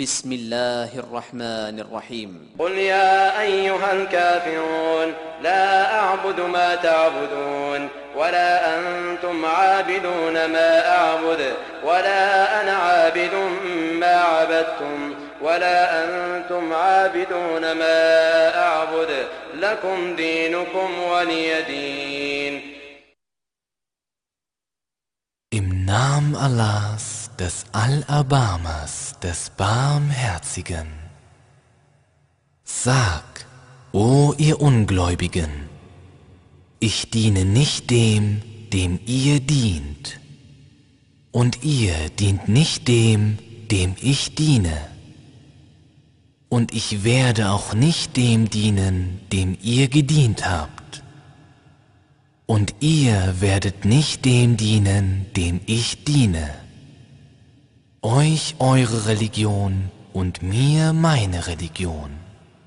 بسم الله الرحمن الرحيم. قل يا أيها الكافرون لا أعبد ما تعبدون ولا أنتم عابدون ما أعبد ولا أنا عابد ما عبدتم ولا أنتم عابدون ما أعبد لكم دينكم ولي دين. Im Namen Allahs, des Allerbarmers, des Barmherzigen. Sag, o ihr Ungläubigen, ich diene nicht dem, dem ihr dient, und ihr dient nicht dem, dem ich diene, und ich werde auch nicht dem dienen, dem ihr gedient habt, und ihr werdet nicht dem dienen, dem ich diene, euch eure Religion und mir meine Religion.